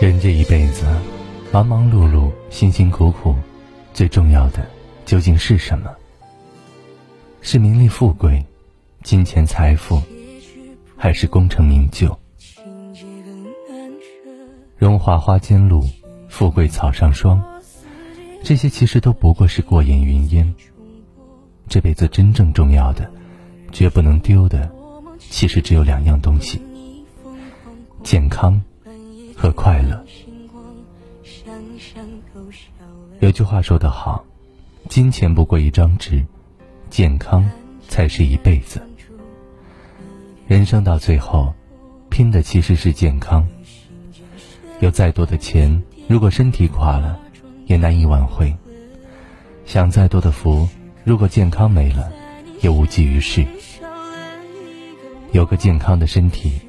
人这一辈子忙忙碌碌，辛辛苦苦，最重要的究竟是什么？是名利富贵、金钱财富，还是功成名就？荣华花间露，富贵草上霜，这些其实都不过是过眼云烟。这辈子真正重要的，绝不能丢的，其实只有两样东西：健康和快乐。有句话说得好，金钱不过一张纸，健康才是一辈子。人生到最后，拼的其实是健康。有再多的钱，如果身体垮了，也难以挽回；享再多的福，如果健康没了，也无济于事。有个健康的身体，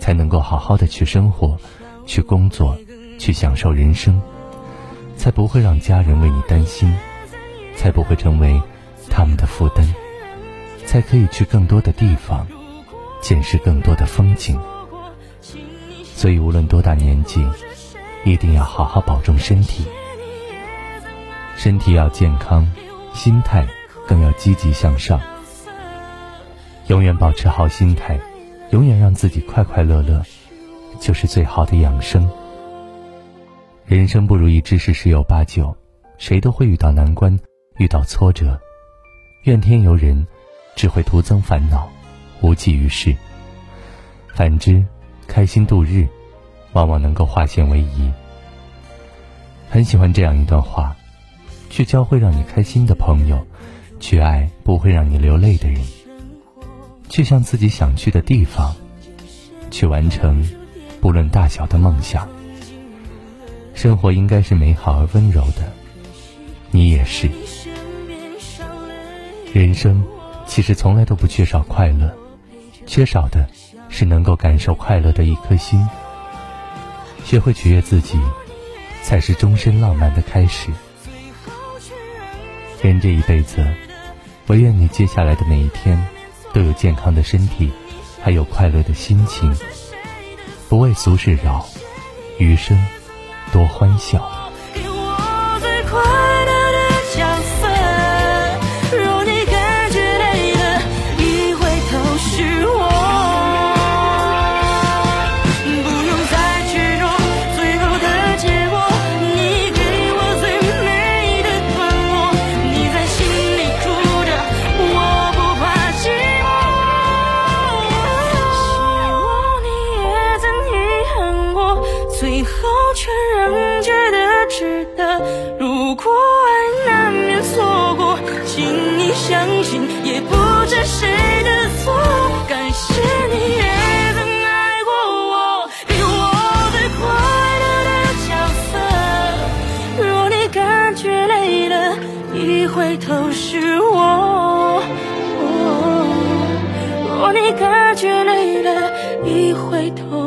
才能够好好的去生活，去工作，去享受人生。才不会让家人为你担心，才不会成为他们的负担，才可以去更多的地方，见识更多的风景。所以，无论多大年纪，一定要好好保重身体。身体要健康，心态更要积极向上。永远保持好心态，永远让自己快快乐乐，就是最好的养生。人生不如意之事十有八九，谁都会遇到难关，遇到挫折，怨天尤人，只会徒增烦恼，无济于事。反之，开心度日，往往能够化险为夷。很喜欢这样一段话：去交会让你开心的朋友，去爱不会让你流泪的人，去向自己想去的地方，去完成不论大小的梦想。生活应该是美好而温柔的，你也是。人生其实从来都不缺少快乐，缺少的是能够感受快乐的一颗心。学会取悦自己，才是终身浪漫的开始。人这一辈子，唯愿你接下来的每一天，都有健康的身体，还有快乐的心情，不为俗事扰，余生。多欢笑。最后却仍觉得值得。如果爱难免错过，请你相信也不知谁的错，感谢你也曾爱过我，给我最快乐的角色。若你感觉累了，一回头是我。若你感觉累了，一回头。